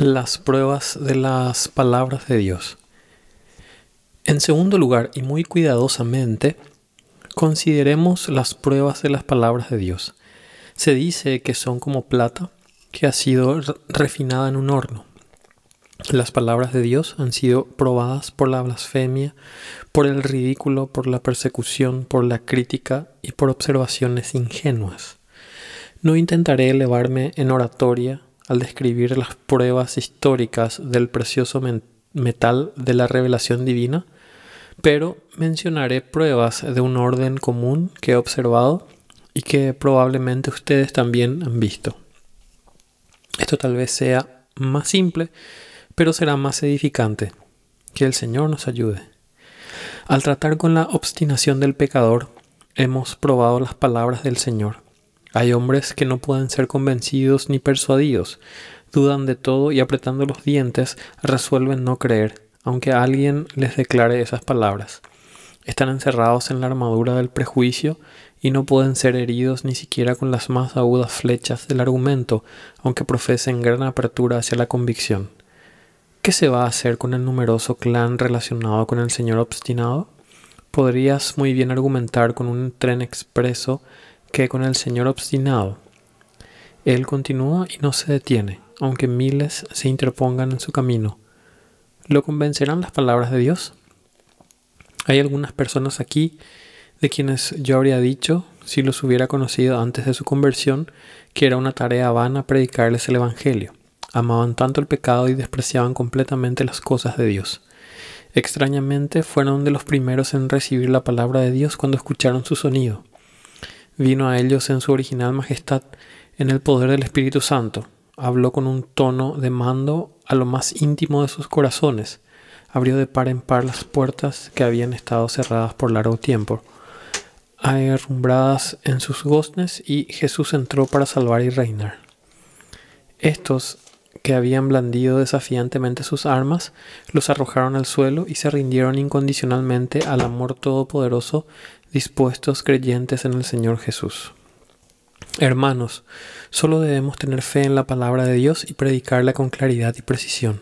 Las pruebas de las palabras de Dios. En segundo lugar, y muy cuidadosamente, consideremos las pruebas de las palabras de Dios. Se dice que son como plata que ha sido refinada en un horno. Las palabras de Dios han sido probadas por la blasfemia, por el ridículo, por la persecución, por la crítica y por observaciones ingenuas. No intentaré elevarme en oratoria al describir las pruebas históricas del precioso metal de la revelación divina, pero mencionaré pruebas de un orden común que he observado y que probablemente ustedes también han visto. Esto tal vez sea más simple, pero será más edificante. Que el Señor nos ayude. Al tratar con la obstinación del pecador, hemos probado las palabras del Señor hay hombres que no pueden ser convencidos ni persuadidos, dudan de todo y apretando los dientes resuelven no creer, aunque alguien les declare esas palabras. Están encerrados en la armadura del prejuicio y no pueden ser heridos ni siquiera con las más agudas flechas del argumento, aunque profesen gran apertura hacia la convicción. ¿Qué se va a hacer con el numeroso clan relacionado con el señor obstinado? Podrías muy bien argumentar con un tren expreso que con el Señor obstinado. Él continúa y no se detiene, aunque miles se interpongan en su camino. ¿Lo convencerán las palabras de Dios? Hay algunas personas aquí de quienes yo habría dicho, si los hubiera conocido antes de su conversión, que era una tarea vana predicarles el Evangelio. Amaban tanto el pecado y despreciaban completamente las cosas de Dios. Extrañamente fueron de los primeros en recibir la palabra de Dios cuando escucharon su sonido vino a ellos en su original majestad, en el poder del Espíritu Santo. Habló con un tono de mando a lo más íntimo de sus corazones. Abrió de par en par las puertas que habían estado cerradas por largo tiempo, herrumbradas en sus goznes, y Jesús entró para salvar y reinar. Estos que habían blandido desafiantemente sus armas, los arrojaron al suelo y se rindieron incondicionalmente al amor todopoderoso dispuestos creyentes en el Señor Jesús. Hermanos, solo debemos tener fe en la palabra de Dios y predicarla con claridad y precisión.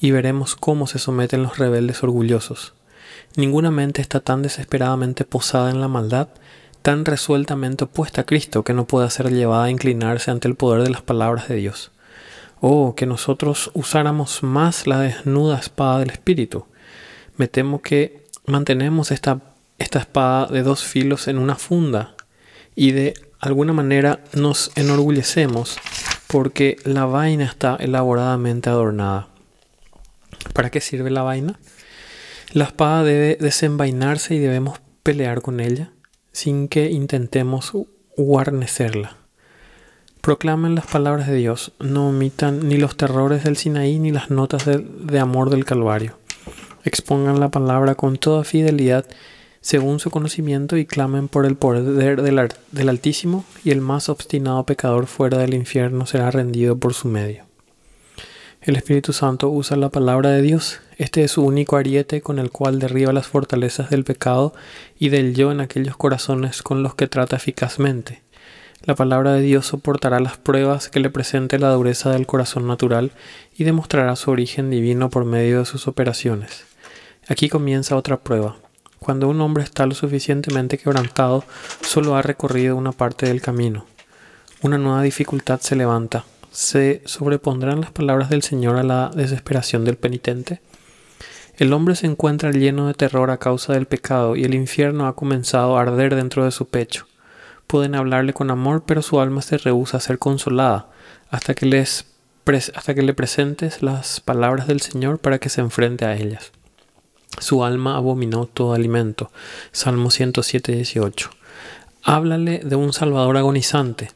Y veremos cómo se someten los rebeldes orgullosos. Ninguna mente está tan desesperadamente posada en la maldad, tan resueltamente opuesta a Cristo que no pueda ser llevada a inclinarse ante el poder de las palabras de Dios. Oh, que nosotros usáramos más la desnuda espada del Espíritu. Me temo que mantenemos esta esta espada de dos filos en una funda y de alguna manera nos enorgullecemos porque la vaina está elaboradamente adornada. ¿Para qué sirve la vaina? La espada debe desenvainarse y debemos pelear con ella sin que intentemos guarnecerla. Proclamen las palabras de Dios, no omitan ni los terrores del Sinaí ni las notas de, de amor del Calvario. Expongan la palabra con toda fidelidad según su conocimiento y clamen por el poder del, Altísimo, y el más obstinado pecador fuera del infierno será rendido por su medio. El Espíritu Santo usa la palabra de Dios. Este es su único ariete con el cual derriba las fortalezas del pecado y del yo en aquellos corazones con los que trata eficazmente. La palabra de Dios soportará las pruebas que le presente la dureza del corazón natural y demostrará su origen divino por medio de sus operaciones. Aquí comienza otra prueba. Cuando un hombre está lo suficientemente quebrantado, solo ha recorrido una parte del camino. Una nueva dificultad se levanta. ¿Se sobrepondrán las palabras del Señor a la desesperación del penitente? El hombre se encuentra lleno de terror a causa del pecado y el infierno ha comenzado a arder dentro de su pecho. Pueden hablarle con amor, pero su alma se rehúsa a ser consolada hasta que, les hasta que le presentes las palabras del Señor para que se enfrente a ellas. Su alma abominó todo alimento. Salmo 107, 18. Háblale de un Salvador agonizante.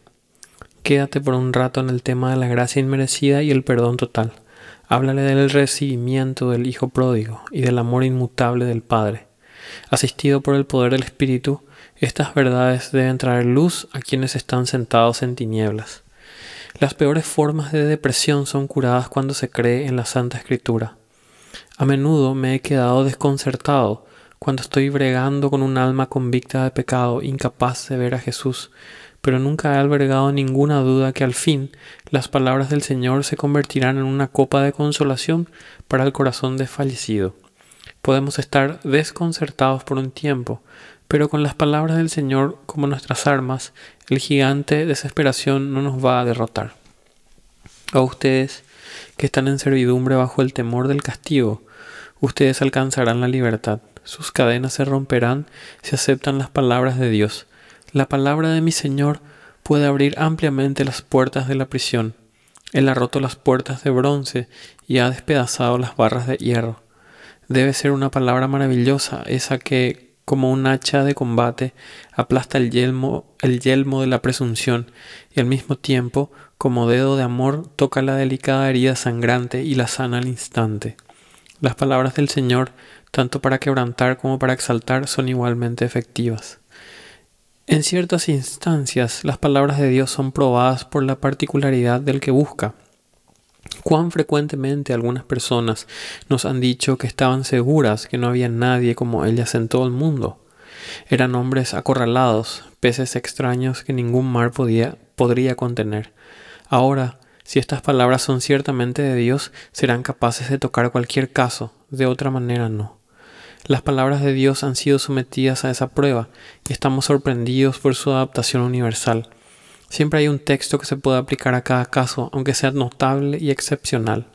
Quédate por un rato en el tema de la gracia inmerecida y el perdón total. Háblale del recibimiento del Hijo pródigo y del amor inmutable del Padre. Asistido por el poder del Espíritu, estas verdades deben traer luz a quienes están sentados en tinieblas. Las peores formas de depresión son curadas cuando se cree en la Santa Escritura. A menudo me he quedado desconcertado cuando estoy bregando con un alma convicta de pecado, incapaz de ver a Jesús, pero nunca he albergado ninguna duda que al fin las palabras del Señor se convertirán en una copa de consolación para el corazón desfallecido. Podemos estar desconcertados por un tiempo, pero con las palabras del Señor como nuestras armas, el gigante desesperación no nos va a derrotar. A ustedes que están en servidumbre bajo el temor del castigo, ustedes alcanzarán la libertad. Sus cadenas se romperán si aceptan las palabras de Dios. La palabra de mi Señor puede abrir ampliamente las puertas de la prisión. Él ha roto las puertas de bronce y ha despedazado las barras de hierro. Debe ser una palabra maravillosa esa que, como un hacha de combate, aplasta el yelmo, el yelmo de la presunción y al mismo tiempo, como dedo de amor, toca la delicada herida sangrante y la sana al instante. Las palabras del Señor, tanto para quebrantar como para exaltar, son igualmente efectivas. En ciertas instancias, las palabras de Dios son probadas por la particularidad del que busca. Cuán frecuentemente algunas personas nos han dicho que estaban seguras que no había nadie como ellas en todo el mundo. Eran hombres acorralados, peces extraños que ningún mar podía, podría contener. Ahora, si estas palabras son ciertamente de Dios, serán capaces de tocar cualquier caso, de otra manera no. Las palabras de Dios han sido sometidas a esa prueba y estamos sorprendidos por su adaptación universal. Siempre hay un texto que se puede aplicar a cada caso, aunque sea notable y excepcional.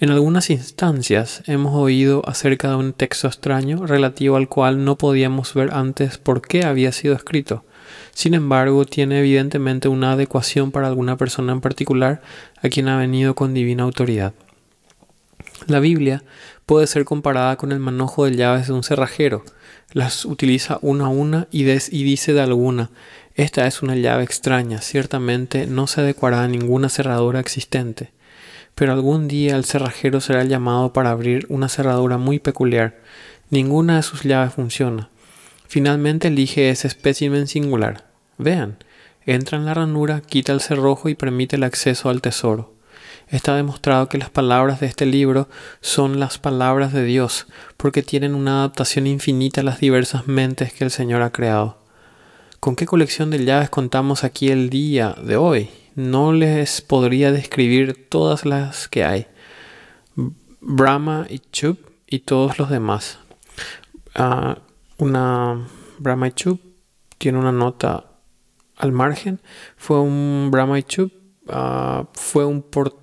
En algunas instancias hemos oído acerca de un texto extraño relativo al cual no podíamos ver antes por qué había sido escrito. Sin embargo, tiene evidentemente una adecuación para alguna persona en particular a quien ha venido con divina autoridad. La Biblia puede ser comparada con el manojo de llaves de un cerrajero. Las utiliza una a una y, dice de alguna, esta es una llave extraña, ciertamente no se adecuará a ninguna cerradura existente. Pero algún día el cerrajero será llamado para abrir una cerradura muy peculiar. Ninguna de sus llaves funciona. Finalmente elige ese espécimen singular. Vean, entra en la ranura, quita el cerrojo y permite el acceso al tesoro. Está demostrado que las palabras de este libro son las palabras de Dios, porque tienen una adaptación infinita a las diversas mentes que el Señor ha creado. ¿Con qué colección de llaves contamos aquí el día de hoy? No les podría describir todas las que hay. Brahma y Chup y todos los demás. Ah, una Brahma Chup tiene una nota al margen. Fue un Brahma Chup. Ah, fue un port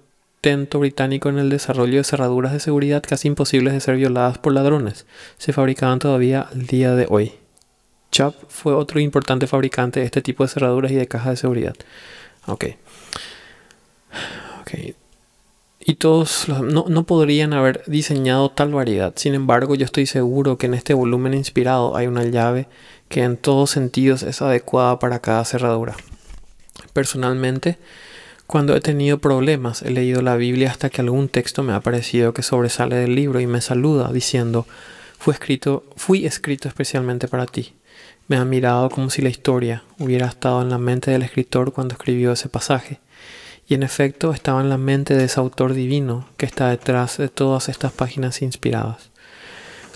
británico en el desarrollo de cerraduras de seguridad casi imposibles de ser violadas por ladrones. Se fabricaban todavía al día de hoy. Chubb fue otro importante fabricante de este tipo de cerraduras y de cajas de seguridad. Ok. Ok. Y todos no, no, podrían haber diseñado tal variedad. Sin embargo, yo estoy seguro que en este volumen inspirado hay una llave que en todos sentidos es adecuada para cada cerradura. Personalmente, cuando he tenido problemas, he leído la Biblia hasta que algún texto me ha parecido que sobresale del libro y me saluda diciendo, fue escrito, fui escrito especialmente para ti. Me ha mirado como si la historia hubiera estado en la mente del escritor cuando escribió ese pasaje. Y en efecto estaba en la mente de ese autor divino que está detrás de todas estas páginas inspiradas.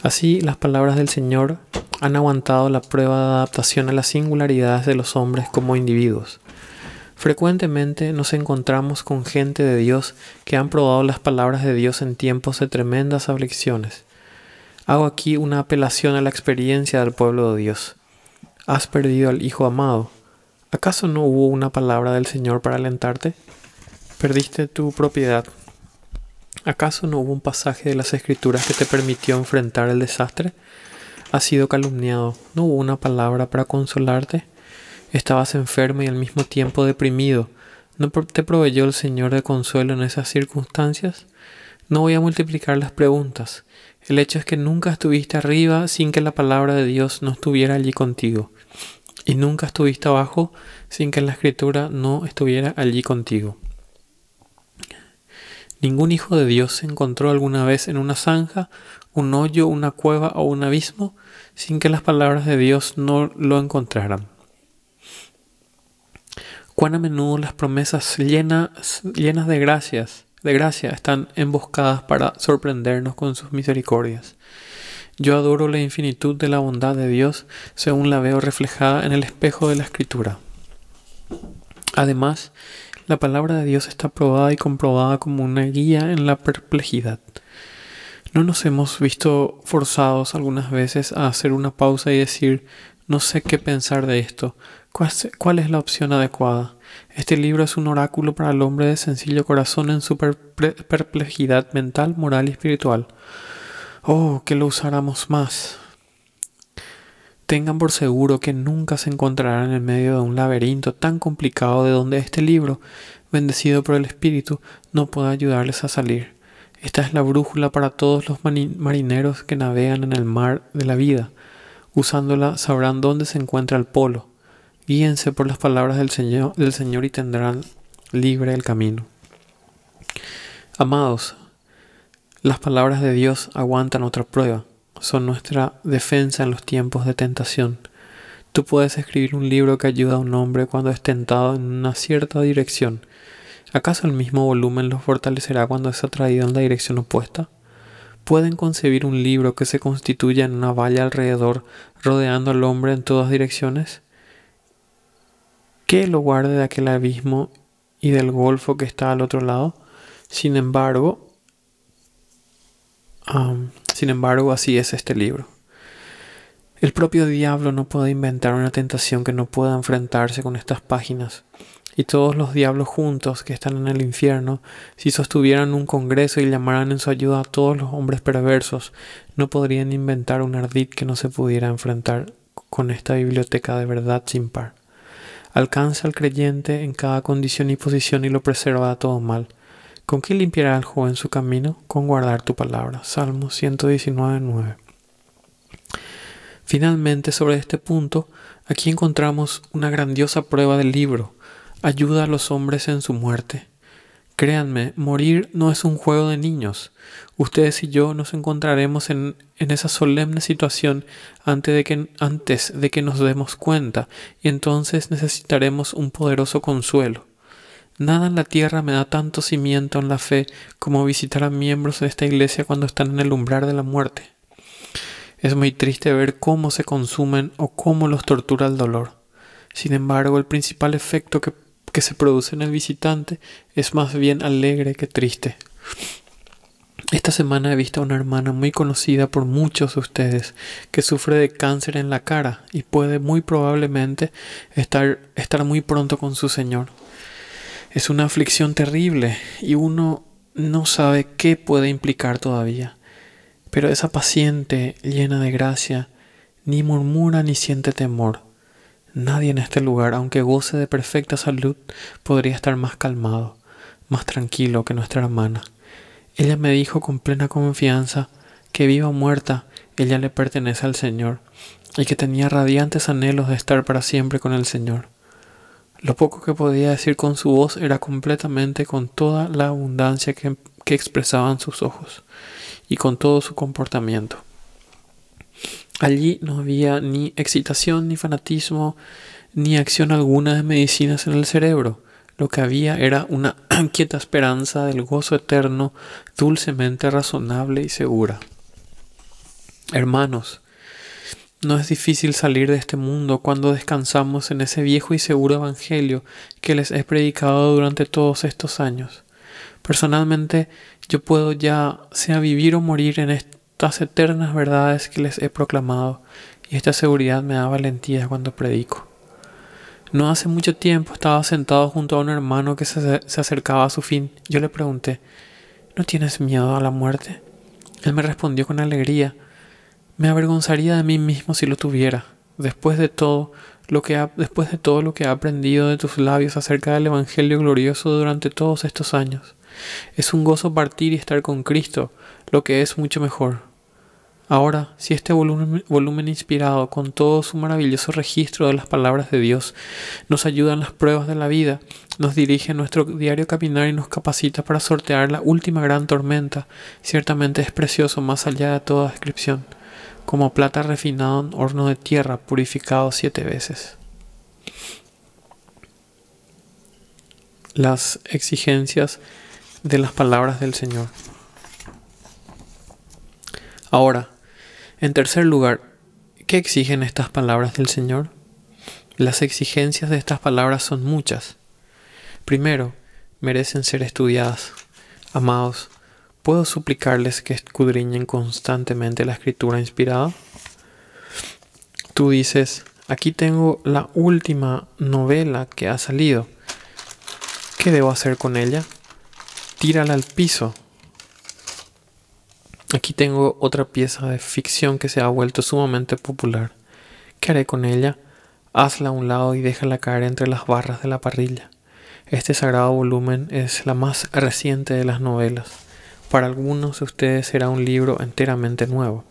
Así, las palabras del Señor han aguantado la prueba de adaptación a las singularidades de los hombres como individuos. Frecuentemente nos encontramos con gente de Dios que han probado las palabras de Dios en tiempos de tremendas aflicciones. Hago aquí una apelación a la experiencia del pueblo de Dios. Has perdido al Hijo amado. ¿Acaso no hubo una palabra del Señor para alentarte? Perdiste tu propiedad. ¿Acaso no hubo un pasaje de las Escrituras que te permitió enfrentar el desastre? Has sido calumniado. ¿No hubo una palabra para consolarte? Estabas enfermo y al mismo tiempo deprimido. ¿No te proveyó el Señor de consuelo en esas circunstancias? No voy a multiplicar las preguntas. El hecho es que nunca estuviste arriba sin que la palabra de Dios no estuviera allí contigo. Y nunca estuviste abajo sin que la escritura no estuviera allí contigo. Ningún hijo de Dios se encontró alguna vez en una zanja, un hoyo, una cueva o un abismo sin que las palabras de Dios no lo encontraran cuán a menudo las promesas llenas, llenas de gracias, de gracia, están emboscadas para sorprendernos con sus misericordias. Yo adoro la infinitud de la bondad de Dios según la veo reflejada en el espejo de la Escritura. Además, la palabra de Dios está probada y comprobada como una guía en la perplejidad. ¿No nos hemos visto forzados algunas veces a hacer una pausa y decir, no sé qué pensar de esto? ¿Cuál es la opción adecuada? Este libro es un oráculo para el hombre de sencillo corazón en su perplejidad mental, moral y espiritual. Oh, que lo usáramos más. Tengan por seguro que nunca se encontrarán en medio de un laberinto tan complicado de donde este libro, bendecido por el Espíritu, no pueda ayudarles a salir. Esta es la brújula para todos los marineros que navegan en el mar de la vida. Usándola sabrán dónde se encuentra el polo. Guíense por las palabras del Señor, del Señor y tendrán libre el camino. Amados, las palabras de Dios aguantan otra prueba. Son nuestra defensa en los tiempos de tentación. Tú puedes escribir un libro que ayuda a un hombre cuando es tentado en una cierta dirección ¿Acaso el mismo volumen lo fortalecerá cuando es atraído en la dirección opuesta? ¿Pueden concebir un libro que se constituya en una valla alrededor, rodeando al hombre en todas direcciones? ¿Qué lo guarde de aquel abismo y del golfo que está al otro lado? Sin embargo, sin embargo, así es este libro. El propio diablo no puede inventar una tentación que no pueda enfrentarse con estas páginas y todos los diablos juntos que están en el infierno, si sostuvieran un congreso y llamaran en su ayuda a todos los hombres perversos, no podrían inventar un ardid que no se pudiera enfrentar con esta biblioteca de verdad sin par. Alcanza al creyente en cada condición y posición y lo preserva de todo mal. ¿Con qué limpiará el joven su camino? Con guardar tu palabra. Salmo 119.9. Finalmente, sobre este punto, aquí encontramos una grandiosa prueba del libro, ayuda a los hombres en su muerte. Créanme, morir no es un juego de niños. Ustedes y yo nos encontraremos en, en esa solemne situación antes de, que, antes de que nos demos cuenta, y entonces necesitaremos un poderoso consuelo. Nada en la tierra me da tanto cimiento en la fe como visitar a miembros de esta iglesia cuando están en el umbral de la muerte. Es muy triste ver cómo se consumen o cómo los tortura el dolor. Sin embargo, el principal efecto que que se produce en el visitante es más bien alegre que triste. Esta semana he visto a una hermana muy conocida por muchos de ustedes que sufre de cáncer en la cara y puede muy probablemente estar, estar muy pronto con su Señor. Es una aflicción terrible y uno no sabe qué puede implicar todavía. Pero esa paciente llena de gracia ni murmura ni siente temor Nadie en este lugar, aunque goce de perfecta salud, podría estar más calmado, más tranquilo que nuestra hermana. Ella me dijo con plena confianza que viva o muerta, ella le pertenece al Señor, y que tenía radiantes anhelos de estar para siempre con el Señor. Lo poco que podía decir con su voz era completamente con toda la abundancia que, que expresaban sus ojos y con todo su comportamiento. Allí no había ni excitación, ni fanatismo, ni acción alguna de medicinas en el cerebro. Lo que había era una quieta esperanza del gozo eterno, dulcemente razonable y segura. Hermanos, no es difícil salir de este mundo cuando descansamos en ese viejo y seguro Evangelio que les he predicado durante todos estos años. Personalmente, yo puedo ya sea vivir o morir en este eternas verdades que les he proclamado, y esta seguridad me da valentía cuando predico. No hace mucho tiempo estaba sentado junto a un hermano que se, se acercaba a su fin. Yo le pregunté, ¿no tienes miedo a la muerte? Él me respondió con alegría, me avergonzaría de mí mismo si lo tuviera. Después de todo lo que ha, después de todo lo que he aprendido de tus labios acerca del Evangelio glorioso durante todos estos años, es un gozo partir y estar con Cristo, lo que es mucho mejor. Ahora, si este volumen, inspirado con todo su maravilloso registro de las palabras de Dios nos ayuda en las pruebas de la vida, nos dirige en nuestro diario caminar y nos capacita para sortear la última gran tormenta, ciertamente es precioso más allá de toda descripción, como plata refinada en horno de tierra purificado siete veces. Las exigencias de las palabras del Señor. Ahora, en tercer lugar, ¿qué exigen estas palabras del Señor? Las exigencias de estas palabras son muchas. Primero, merecen ser estudiadas. Amados, ¿puedo suplicarles que escudriñen constantemente la escritura inspirada? Tú dices, aquí tengo la última novela que ha salido. ¿Qué debo hacer con ella? Tírala al piso. Aquí tengo otra pieza de ficción que se ha vuelto sumamente popular. ¿Qué haré con ella? Hazla a un lado y déjala caer entre las barras de la parrilla. Este sagrado volumen es la más reciente de las novelas. Para algunos de ustedes será un libro enteramente nuevo.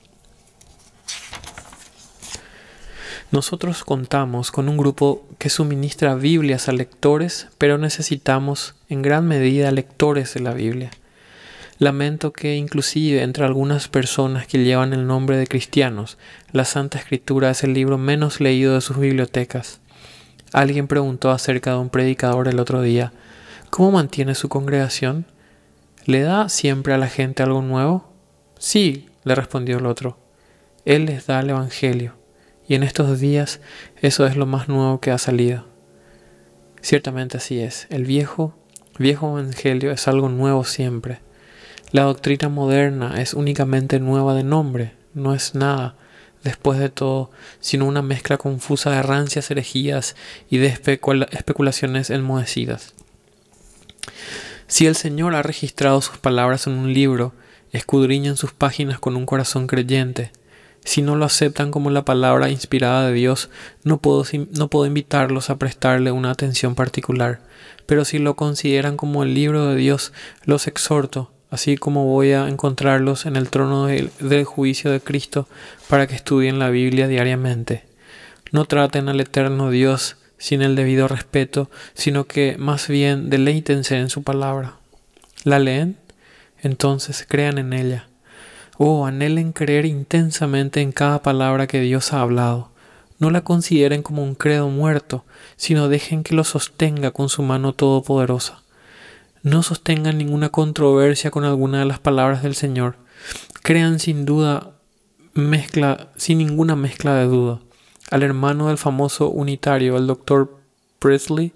Nosotros contamos con un grupo que suministra Biblias a lectores, pero necesitamos en gran medida lectores de la Biblia. Lamento que inclusive entre algunas personas que llevan el nombre de cristianos, la Santa Escritura es el libro menos leído de sus bibliotecas. Alguien preguntó acerca de un predicador el otro día, ¿cómo mantiene su congregación? ¿Le da siempre a la gente algo nuevo? Sí, le respondió el otro. Él les da el Evangelio, y en estos días eso es lo más nuevo que ha salido. Ciertamente así es, el viejo, viejo Evangelio es algo nuevo siempre. La doctrina moderna es únicamente nueva de nombre, no es nada, después de todo, sino una mezcla confusa de rancias herejías y de especulaciones enmohecidas. Si el Señor ha registrado sus palabras en un libro, escudriñan sus páginas con un corazón creyente. Si no lo aceptan como la palabra inspirada de Dios, no puedo, no puedo invitarlos a prestarle una atención particular. Pero si lo consideran como el libro de Dios, los exhorto así como voy a encontrarlos en el trono del, juicio de Cristo para que estudien la Biblia diariamente. No traten al eterno Dios sin el debido respeto, sino que más bien deleítense en su palabra. ¿La leen? Entonces crean en ella. Oh, anhelen creer intensamente en cada palabra que Dios ha hablado. No la consideren como un credo muerto, sino dejen que lo sostenga con su mano todopoderosa. No sostengan ninguna controversia con alguna de las palabras del Señor. Crean sin duda mezcla, sin ninguna mezcla de duda. Al hermano del famoso unitario, el doctor Presley,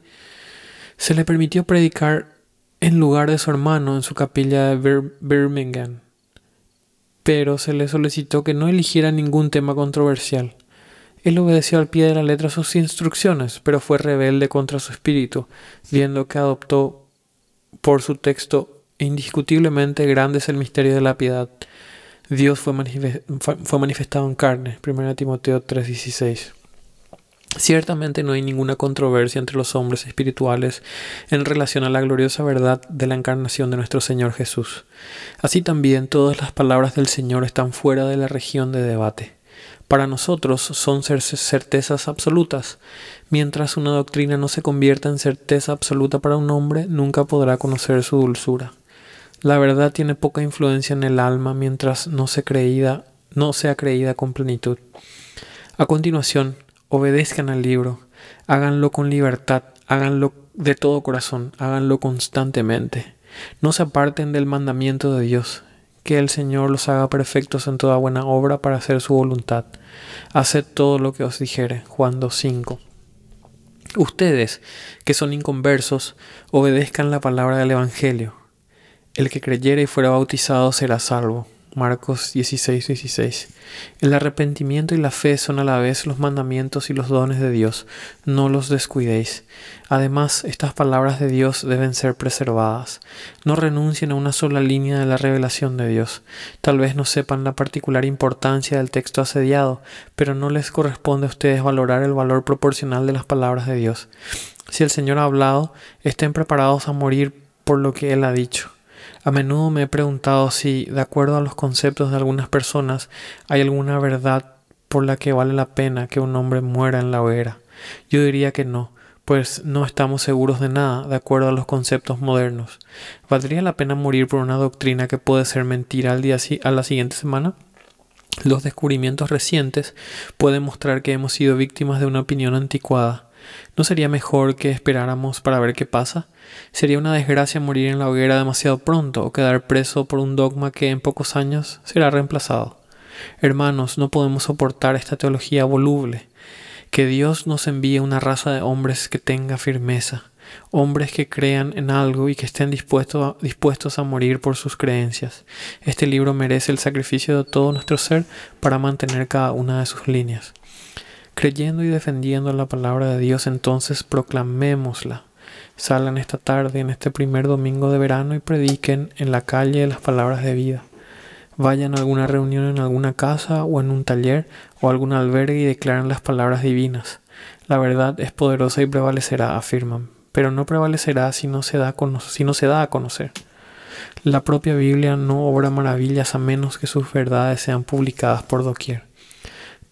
se le permitió predicar en lugar de su hermano en su capilla de Birmingham, pero se le solicitó que no eligiera ningún tema controversial. Él obedeció al pie de la letra sus instrucciones, pero fue rebelde contra su espíritu, viendo que adoptó por su texto, indiscutiblemente grande es el misterio de la piedad. Dios fue, manifestado en carne. 1 Timoteo 3:16. Ciertamente no hay ninguna controversia entre los hombres espirituales en relación a la gloriosa verdad de la encarnación de nuestro Señor Jesús. Así también todas las palabras del Señor están fuera de la región de debate. Para nosotros son certezas absolutas. Mientras una doctrina no se convierta en certeza absoluta para un hombre, nunca podrá conocer su dulzura. La verdad tiene poca influencia en el alma mientras no, se creída, no sea creída con plenitud. A continuación, obedezcan al libro, háganlo con libertad, háganlo de todo corazón, háganlo constantemente. No se aparten del mandamiento de Dios, que el Señor los haga perfectos en toda buena obra para hacer su voluntad. Haced todo lo que os dijere. Juan 2.5. Ustedes, que son inconversos, obedezcan la palabra del Evangelio. El que creyere y fuera bautizado será salvo. Marcos 16, 16. El arrepentimiento y la fe son a la vez los mandamientos y los dones de Dios. No los descuidéis. Además, estas palabras de Dios deben ser preservadas. No renuncien a una sola línea de la revelación de Dios. Tal vez no sepan la particular importancia del texto asediado, pero no les corresponde a ustedes valorar el valor proporcional de las palabras de Dios. Si el Señor ha hablado, estén preparados a morir por lo que Él ha dicho. A menudo me he preguntado si, de acuerdo a los conceptos de algunas personas, hay alguna verdad por la que vale la pena que un hombre muera en la hoguera. Yo diría que no, pues no estamos seguros de nada, de acuerdo a los conceptos modernos. ¿Valdría la pena morir por una doctrina que puede ser mentira al día a la siguiente semana? Los descubrimientos recientes pueden mostrar que hemos sido víctimas de una opinión anticuada. ¿No sería mejor que esperáramos para ver qué pasa? Sería una desgracia morir en la hoguera demasiado pronto o quedar preso por un dogma que en pocos años será reemplazado. Hermanos, no podemos soportar esta teología voluble. Que Dios nos envíe una raza de hombres que tenga firmeza. hombres que crean en algo y que estén dispuestos a, morir por sus creencias. Este libro merece el sacrificio de todo nuestro ser para mantener cada una de sus líneas. Creyendo y defendiendo la palabra de Dios, entonces proclamémosla. Salgan esta tarde, en este primer domingo de verano, y prediquen en la calle las palabras de vida. Vayan a alguna reunión en alguna casa o en un taller o algún albergue y declaren las palabras divinas. La verdad es poderosa y prevalecerá, afirman, pero no prevalecerá si no se da, si no se da a conocer. La propia Biblia no obra maravillas a menos que sus verdades sean publicadas por doquier.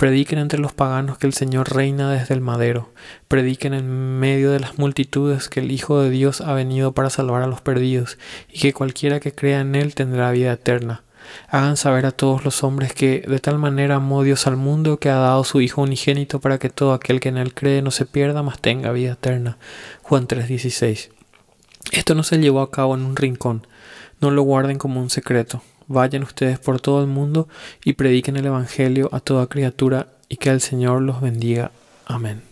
Prediquen entre los paganos que el Señor reina desde el madero. Prediquen en medio de las multitudes que el Hijo de Dios ha venido para salvar a los perdidos y que cualquiera que crea en Él tendrá vida eterna. Hagan saber a todos los hombres que de tal manera amó Dios al mundo que ha dado su Hijo unigénito para que todo aquel que en Él cree no se pierda, mas tenga vida eterna. Juan 3:16. Esto no se llevó a cabo en un rincón. No lo guarden como un secreto. Vayan ustedes por todo el mundo y prediquen el Evangelio a toda criatura y que el Señor los bendiga. Amén.